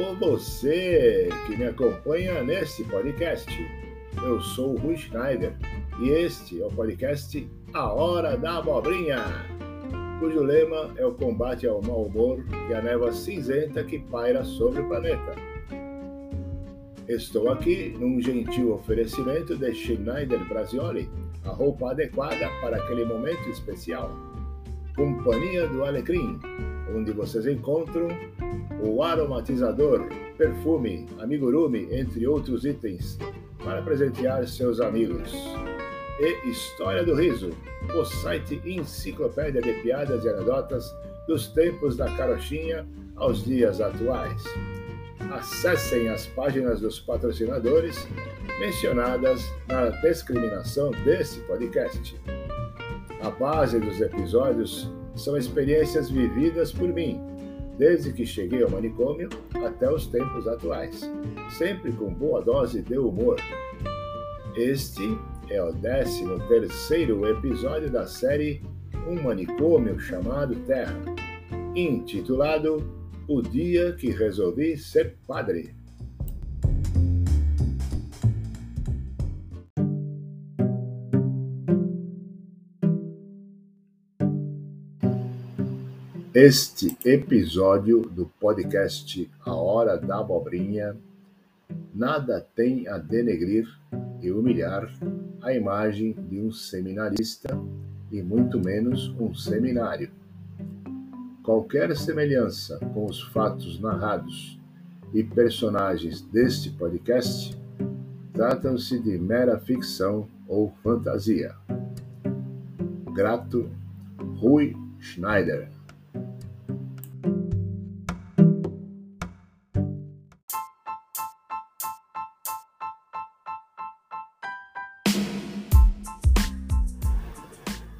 Alô, você que me acompanha neste podcast. Eu sou o Rui Schneider e este é o podcast A Hora da Abobrinha, cujo lema é o combate ao mau humor e a névoa cinzenta que paira sobre o planeta. Estou aqui num gentil oferecimento de Schneider Brasioli, a roupa adequada para aquele momento especial. Companhia do Alecrim, onde vocês encontram o aromatizador, perfume, amigurumi, entre outros itens, para presentear seus amigos. E História do Riso, o site enciclopédia de piadas e anedotas dos tempos da carochinha aos dias atuais. Acessem as páginas dos patrocinadores mencionadas na discriminação desse podcast. A base dos episódios são experiências vividas por mim, desde que cheguei ao manicômio até os tempos atuais, sempre com boa dose de humor. Este é o 13 terceiro episódio da série Um Manicômio Chamado Terra, intitulado O Dia que Resolvi Ser Padre. Este episódio do podcast A Hora da Abobrinha nada tem a denegrir e humilhar a imagem de um seminarista e muito menos um seminário. Qualquer semelhança com os fatos narrados e personagens deste podcast tratam-se de mera ficção ou fantasia. Grato, Rui Schneider.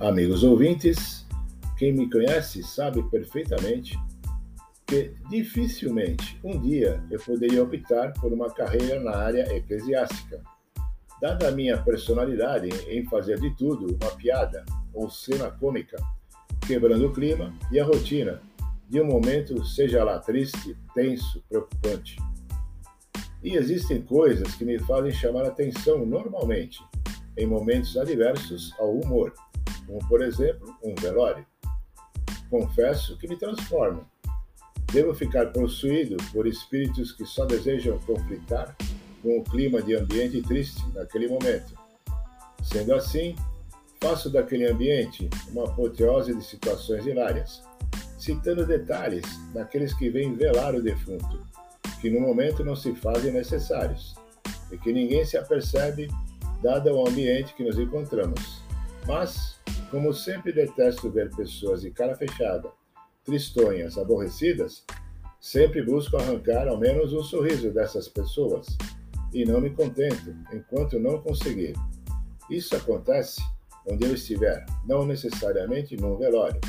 Amigos ouvintes, quem me conhece sabe perfeitamente que dificilmente um dia eu poderia optar por uma carreira na área eclesiástica. Dada a minha personalidade em fazer de tudo uma piada ou cena cômica, quebrando o clima e a rotina de um momento, seja lá triste, tenso, preocupante. E existem coisas que me fazem chamar atenção normalmente, em momentos adversos ao humor como por exemplo um velório. Confesso que me transformo. Devo ficar possuído por espíritos que só desejam conflitar com o clima de ambiente triste naquele momento. Sendo assim, faço daquele ambiente uma apoteose de situações hilárias, citando detalhes daqueles que vêm velar o defunto, que no momento não se fazem necessários e que ninguém se apercebe, dado o ambiente que nos encontramos. Mas como sempre detesto ver pessoas de cara fechada, tristonhas, aborrecidas, sempre busco arrancar ao menos um sorriso dessas pessoas e não me contento enquanto não conseguir. Isso acontece onde eu estiver, não necessariamente num velório.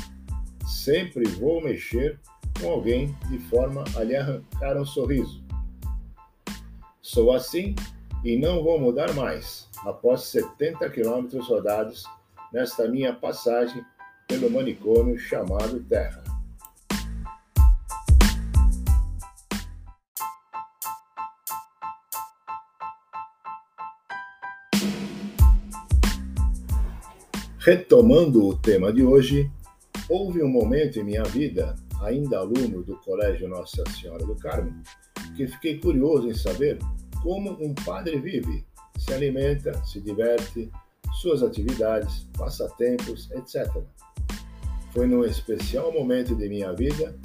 Sempre vou mexer com alguém de forma a lhe arrancar um sorriso. Sou assim e não vou mudar mais após 70 quilômetros rodados nesta minha passagem pelo manicômio chamado Terra. Retomando o tema de hoje, houve um momento em minha vida, ainda aluno do Colégio Nossa Senhora do Carmo, que fiquei curioso em saber como um padre vive, se alimenta, se diverte, suas atividades, passatempos, etc. Foi num especial momento de minha vida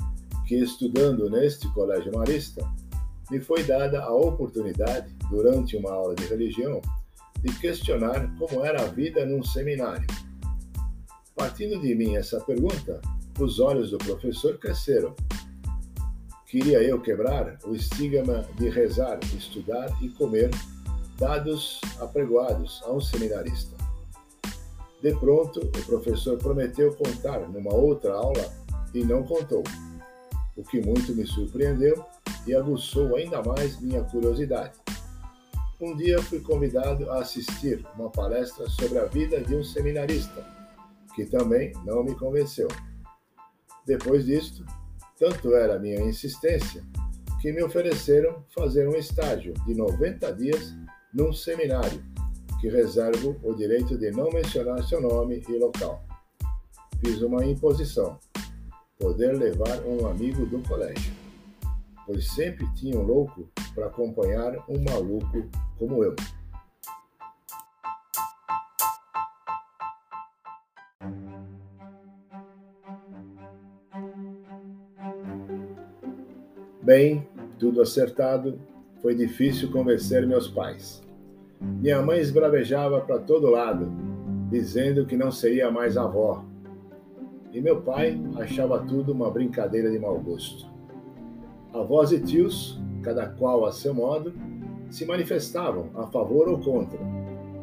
que, estudando neste colégio marista, me foi dada a oportunidade, durante uma aula de religião, de questionar como era a vida num seminário. Partindo de mim essa pergunta, os olhos do professor cresceram. Queria eu quebrar o estigma de rezar, estudar e comer dados apregoados a um seminarista. De pronto, o professor prometeu contar numa outra aula e não contou, o que muito me surpreendeu e aguçou ainda mais minha curiosidade. Um dia fui convidado a assistir uma palestra sobre a vida de um seminarista, que também não me convenceu. Depois disto, tanto era a minha insistência que me ofereceram fazer um estágio de 90 dias num seminário, que reservo o direito de não mencionar seu nome e local. Fiz uma imposição, poder levar um amigo do colégio, pois sempre tinha um louco para acompanhar um maluco como eu. Bem, tudo acertado, foi difícil convencer meus pais. Minha mãe esbravejava para todo lado, dizendo que não seria mais avó. E meu pai achava tudo uma brincadeira de mau gosto. Avós e tios, cada qual a seu modo, se manifestavam a favor ou contra.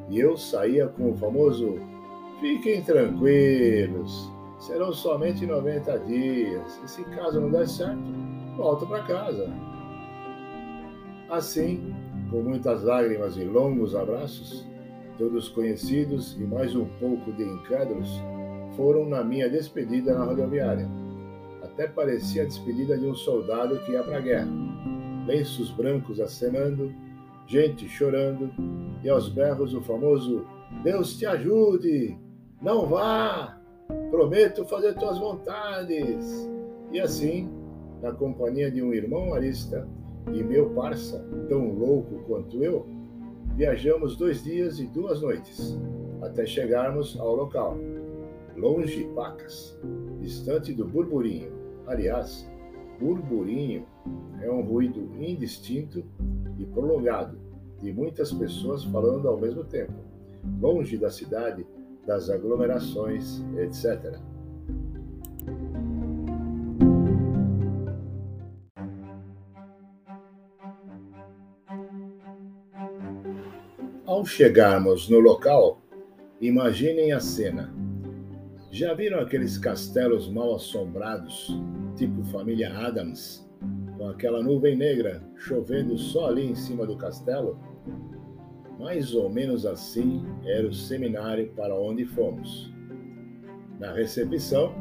E eu saía com o famoso: Fiquem tranquilos, serão somente 90 dias, e se caso não der certo, volto para casa. Assim, com muitas lágrimas e longos abraços, todos conhecidos e mais um pouco de incrédulos foram na minha despedida na rodoviária. Até parecia a despedida de um soldado que ia para a guerra. Lenços brancos acenando, gente chorando e aos berros o famoso Deus te ajude! Não vá! Prometo fazer tuas vontades! E assim na companhia de um irmão marista e meu parça, tão louco quanto eu, viajamos dois dias e duas noites, até chegarmos ao local, longe Pacas, distante do burburinho. Aliás, burburinho é um ruído indistinto e prolongado de muitas pessoas falando ao mesmo tempo, longe da cidade, das aglomerações, etc. Ao chegarmos no local, imaginem a cena. Já viram aqueles castelos mal assombrados, tipo família Adams, com aquela nuvem negra chovendo só ali em cima do castelo? Mais ou menos assim era o seminário para onde fomos. Na recepção,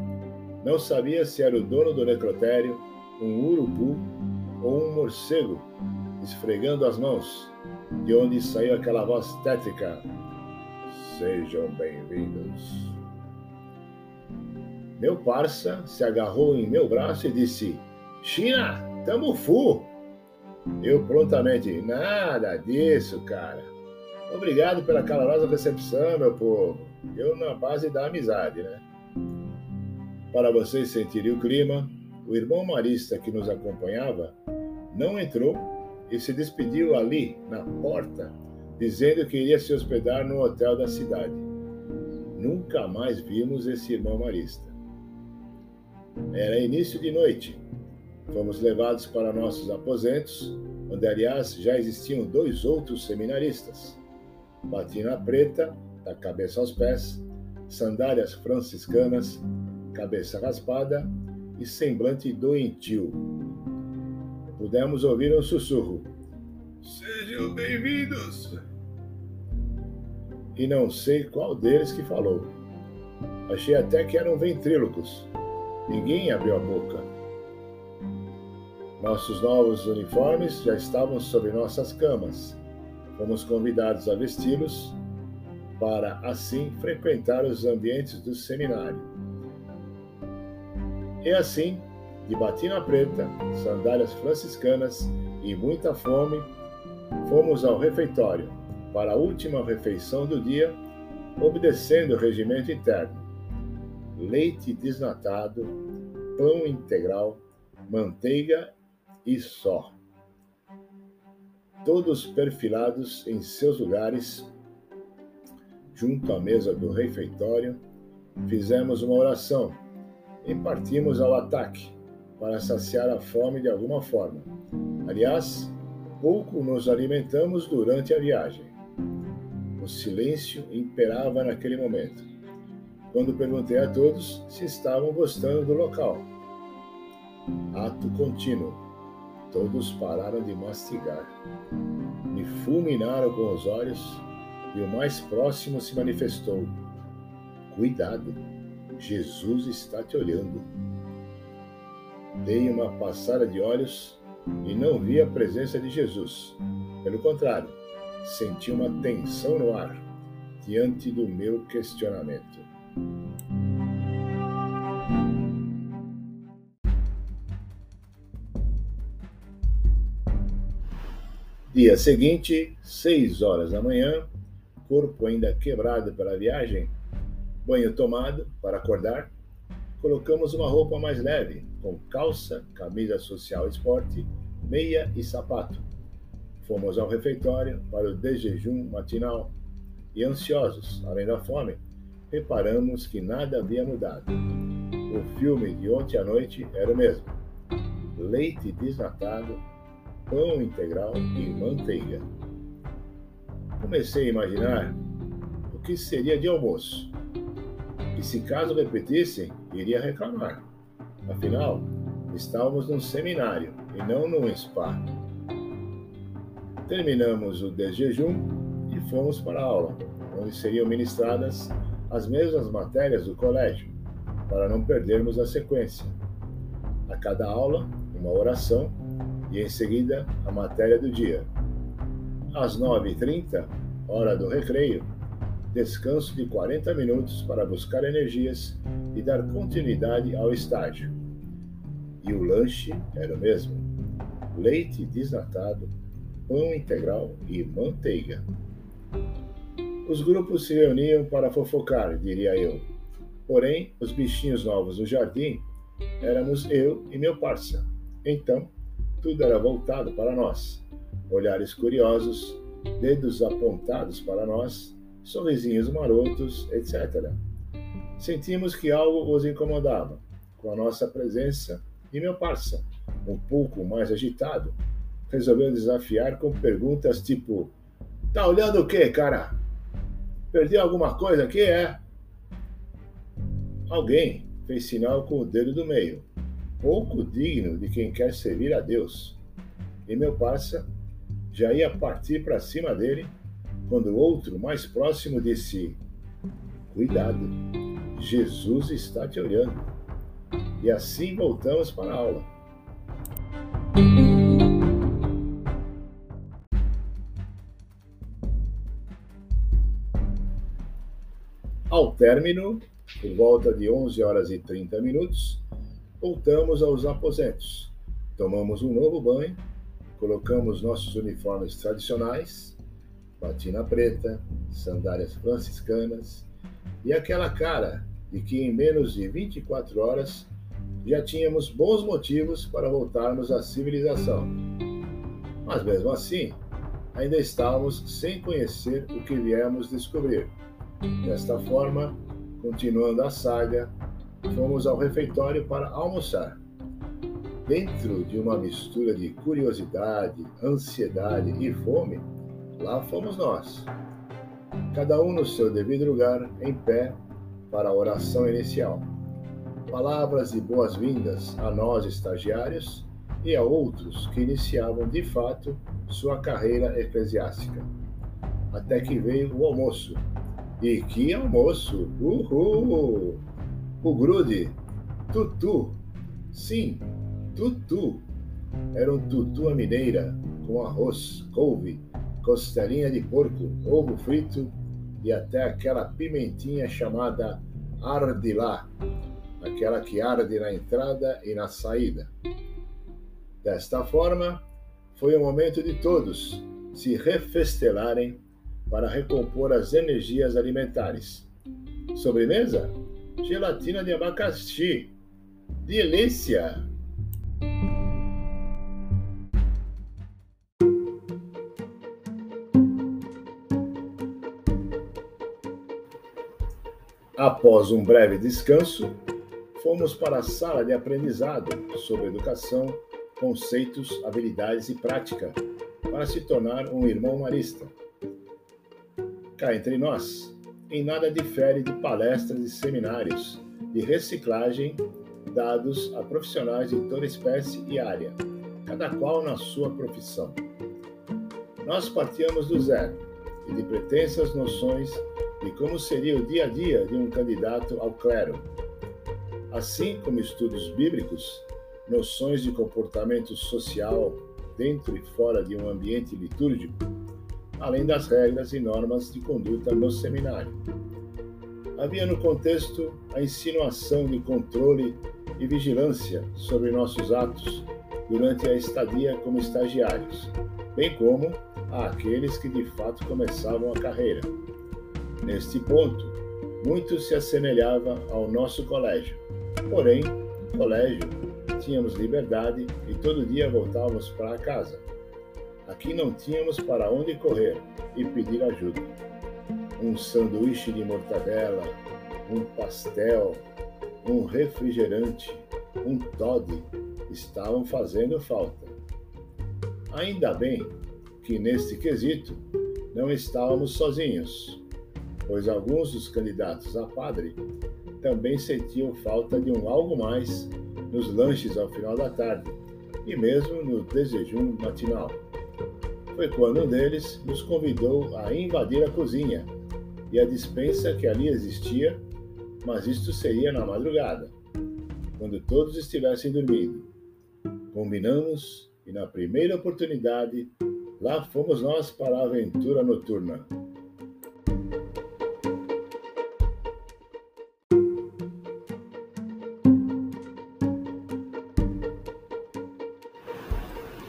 não sabia se era o dono do necrotério, um urubu ou um morcego, esfregando as mãos de onde saiu aquela voz tétrica: Sejam bem-vindos. Meu parça se agarrou em meu braço e disse: China, tamo fu. Eu prontamente: Nada disso, cara. Obrigado pela calorosa recepção, meu povo. Eu na base da amizade, né? Para vocês sentirem o clima, o irmão marista que nos acompanhava não entrou e se despediu ali, na porta, dizendo que iria se hospedar no hotel da cidade. Nunca mais vimos esse irmão marista. Era início de noite. Fomos levados para nossos aposentos, onde, aliás, já existiam dois outros seminaristas. Batina preta, da cabeça aos pés, sandálias franciscanas, cabeça raspada e semblante doentio, pudemos ouvir um sussurro: Sejam bem-vindos! E não sei qual deles que falou. Achei até que eram ventrílocos. Ninguém abriu a boca. Nossos novos uniformes já estavam sobre nossas camas. Fomos convidados a vesti-los para, assim, frequentar os ambientes do seminário. E assim, de batina preta, sandálias franciscanas e muita fome, fomos ao refeitório. Para a última refeição do dia, obedecendo o regimento interno: leite desnatado, pão integral, manteiga e só. Todos perfilados em seus lugares, junto à mesa do refeitório, fizemos uma oração e partimos ao ataque para saciar a fome de alguma forma. Aliás, pouco nos alimentamos durante a viagem. O silêncio imperava naquele momento, quando perguntei a todos se estavam gostando do local. Ato contínuo. Todos pararam de mastigar. Me fulminaram com os olhos e o mais próximo se manifestou: Cuidado, Jesus está te olhando. Dei uma passada de olhos e não vi a presença de Jesus. Pelo contrário, senti uma tensão no ar diante do meu questionamento. Dia seguinte, seis horas da manhã, corpo ainda quebrado pela viagem, banho tomado para acordar, colocamos uma roupa mais leve, com calça, camisa social esporte, meia e sapato. Fomos ao refeitório para o desjejum matinal e, ansiosos, além da fome, reparamos que nada havia mudado. O filme de ontem à noite era o mesmo: leite desnatado, pão integral e manteiga. Comecei a imaginar o que seria de almoço. E se caso repetissem, iria reclamar. Afinal, estávamos num seminário e não num spa. Terminamos o desjejum e fomos para a aula, onde seriam ministradas as mesmas matérias do colégio, para não perdermos a sequência. A cada aula, uma oração e em seguida a matéria do dia. Às 9h30, hora do recreio, descanso de 40 minutos para buscar energias e dar continuidade ao estágio. E o lanche era o mesmo: leite desnatado, pão integral e manteiga. Os grupos se reuniam para fofocar, diria eu. Porém, os bichinhos novos do jardim éramos eu e meu parça. Então, tudo era voltado para nós. Olhares curiosos, dedos apontados para nós, sorrisinhos marotos, etc. Sentimos que algo os incomodava com a nossa presença e meu parça, um pouco mais agitado, resolveu desafiar com perguntas tipo: Tá olhando o quê, cara? Perdeu alguma coisa aqui, é? Alguém fez sinal com o dedo do meio, pouco digno de quem quer servir a Deus. E meu parça já ia partir para cima dele quando o outro, mais próximo, disse: Cuidado, Jesus está te olhando. E assim voltamos para a aula. Ao término, por volta de 11 horas e 30 minutos, voltamos aos aposentos. Tomamos um novo banho, colocamos nossos uniformes tradicionais, batina preta, sandálias franciscanas e aquela cara de que em menos de 24 horas já tínhamos bons motivos para voltarmos à civilização. Mas mesmo assim, ainda estávamos sem conhecer o que viemos descobrir. Desta forma, continuando a saga, fomos ao refeitório para almoçar. Dentro de uma mistura de curiosidade, ansiedade e fome, lá fomos nós. Cada um no seu devido lugar, em pé, para a oração inicial. Palavras de boas-vindas a nós estagiários e a outros que iniciavam de fato sua carreira eclesiástica. Até que veio o almoço, e que almoço! Uhul! O grude, tutu. Sim, tutu. Era um tutu à mineira, com arroz, couve, costelinha de porco, ovo frito e até aquela pimentinha chamada ardilá, aquela que arde na entrada e na saída. Desta forma, foi o momento de todos se refestelarem para recompor as energias alimentares. Sobremesa? Gelatina de abacaxi. Delícia! Após um breve descanso, fomos para a sala de aprendizado sobre educação, conceitos, habilidades e prática, para se tornar um irmão marista cá entre nós, em nada difere de palestras e seminários de reciclagem dados a profissionais de toda espécie e área, cada qual na sua profissão. Nós partíamos do zero e de pretensas noções de como seria o dia a dia de um candidato ao clero. Assim como estudos bíblicos, noções de comportamento social dentro e fora de um ambiente litúrgico, além das regras e normas de conduta no seminário. Havia no contexto a insinuação de controle e vigilância sobre nossos atos durante a estadia como estagiários, bem como àqueles que de fato começavam a carreira. Neste ponto, muito se assemelhava ao nosso colégio. Porém, no colégio, tínhamos liberdade e todo dia voltávamos para casa. Aqui não tínhamos para onde correr e pedir ajuda. Um sanduíche de mortadela, um pastel, um refrigerante, um Todd estavam fazendo falta. Ainda bem que neste quesito não estávamos sozinhos, pois alguns dos candidatos a padre também sentiam falta de um algo mais nos lanches ao final da tarde e mesmo no desjejum matinal. Foi quando um deles nos convidou a invadir a cozinha e a dispensa que ali existia, mas isto seria na madrugada, quando todos estivessem dormindo. Combinamos e na primeira oportunidade lá fomos nós para a aventura noturna.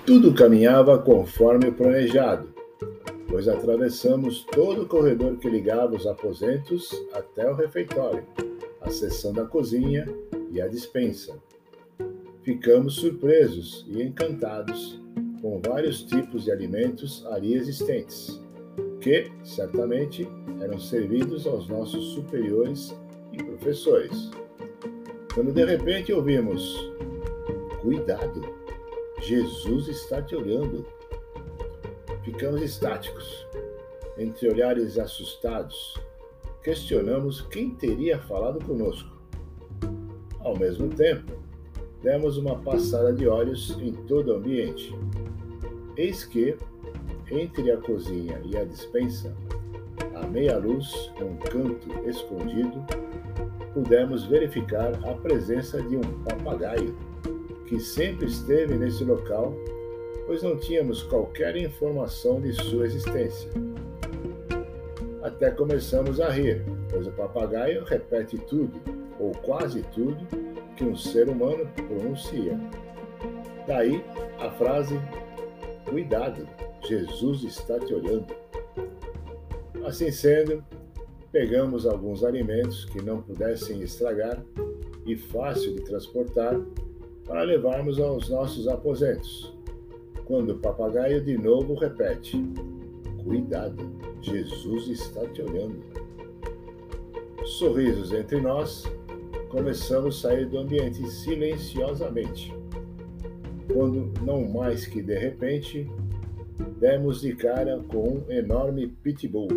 Tudo caminhava conforme planejado, pois atravessamos todo o corredor que ligava os aposentos até o refeitório, a seção da cozinha e a dispensa. Ficamos surpresos e encantados com vários tipos de alimentos ali existentes, que, certamente, eram servidos aos nossos superiores e professores. Quando de repente ouvimos: Cuidado! Jesus está te olhando. Ficamos estáticos, entre olhares assustados. Questionamos quem teria falado conosco. Ao mesmo tempo, demos uma passada de olhos em todo o ambiente. Eis que, entre a cozinha e a dispensa, à meia luz, num canto escondido, pudemos verificar a presença de um papagaio que sempre esteve nesse local, pois não tínhamos qualquer informação de sua existência. Até começamos a rir, pois o papagaio repete tudo, ou quase tudo, que um ser humano pronuncia. Daí a frase: Cuidado, Jesus está te olhando. Assim sendo, pegamos alguns alimentos que não pudessem estragar e fácil de transportar para levarmos aos nossos aposentos. Quando o papagaio de novo repete: Cuidado, Jesus está te olhando. Sorrisos entre nós, começamos a sair do ambiente silenciosamente. Quando, não mais que de repente, demos de cara com um enorme pitbull,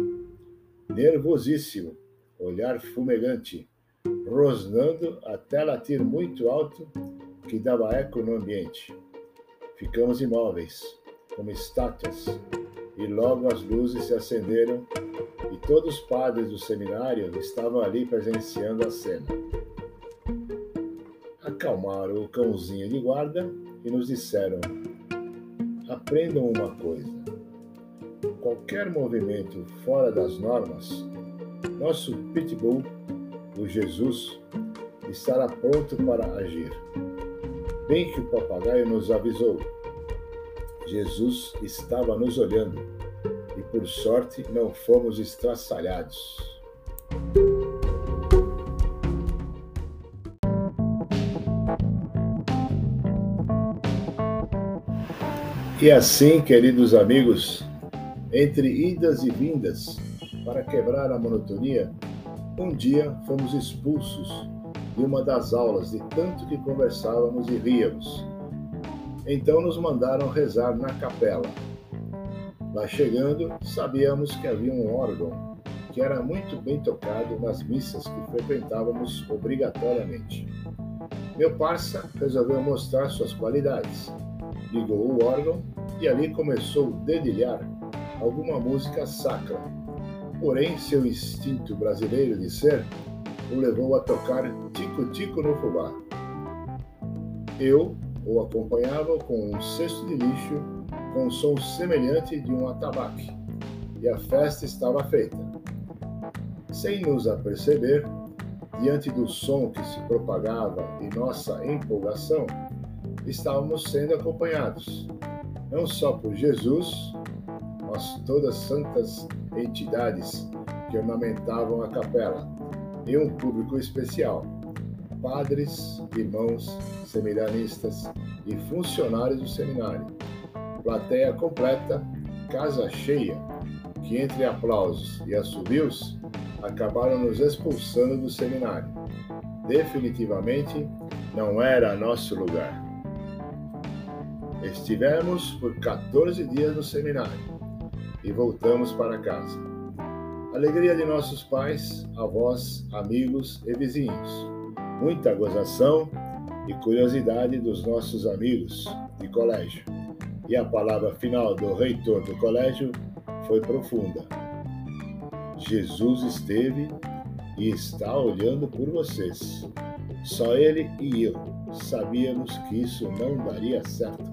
nervosíssimo, olhar fumegante, rosnando até latir muito alto que dava eco no ambiente. Ficamos imóveis, como estátuas, e logo as luzes se acenderam e todos os padres do seminário estavam ali presenciando a cena. Acalmaram o cãozinho de guarda e nos disseram: aprendam uma coisa. Qualquer movimento fora das normas, nosso pitbull, o Jesus, estará pronto para agir. Bem que o papagaio nos avisou. Jesus estava nos olhando e, por sorte, não fomos estraçalhados. E assim, queridos amigos, entre idas e vindas, para quebrar a monotonia, um dia fomos expulsos de uma das aulas, de tanto que conversávamos e ríamos. Então nos mandaram rezar na capela. Lá chegando, sabíamos que havia um órgão que era muito bem tocado nas missas que frequentávamos obrigatoriamente. Meu parça resolveu mostrar suas qualidades. Ligou o órgão e ali começou a dedilhar alguma música sacra. Porém, seu instinto brasileiro de ser o levou a tocar tico-tico no fubá. Eu, o acompanhavam com um cesto de lixo com um som semelhante de um atabaque, e a festa estava feita. Sem nos aperceber, diante do som que se propagava e nossa empolgação, estávamos sendo acompanhados, não só por Jesus, mas todas as santas entidades que ornamentavam a capela, e um público especial, padres, irmãos, seminaristas e funcionários do seminário. Plateia completa, casa cheia, que entre aplausos e assobios acabaram nos expulsando do seminário. Definitivamente não era nosso lugar. Estivemos por 14 dias no seminário e voltamos para casa. Alegria de nossos pais, avós, amigos e vizinhos. Muita gozação e curiosidade dos nossos amigos de colégio. E a palavra final do reitor do colégio foi profunda. Jesus esteve e está olhando por vocês. Só ele e eu sabíamos que isso não daria certo.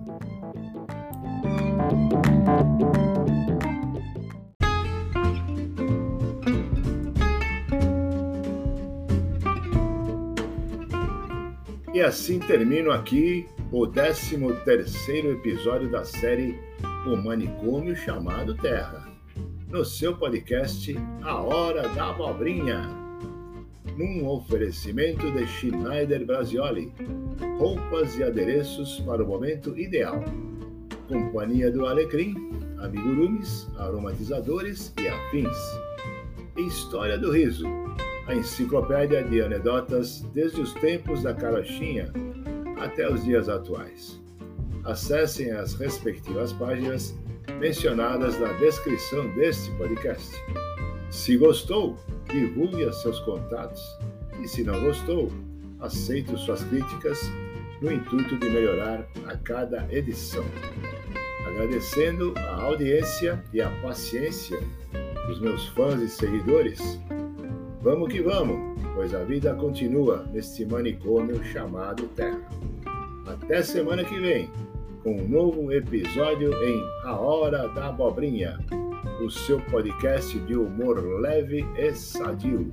E assim termino aqui o 13 terceiro episódio da série O Manicômio Chamado Terra, no seu podcast A Hora da Abobrinha, num oferecimento de Schneider Brasioli, roupas e adereços para o momento ideal, companhia do Alecrim, amigurumis, aromatizadores e afins, História do Riso, a enciclopédia de anedotas desde os tempos da carochinha até os dias atuais. Acessem as respectivas páginas mencionadas na descrição deste podcast. Se gostou, divulgue seus contatos e, se não gostou, aceito suas críticas no intuito de melhorar a cada edição. Agradecendo a audiência e a paciência dos meus fãs e seguidores, Vamos que vamos, pois a vida continua neste manicômio chamado Terra. Até semana que vem, com um novo episódio em A Hora da Abobrinha, o seu podcast de humor leve e sadio.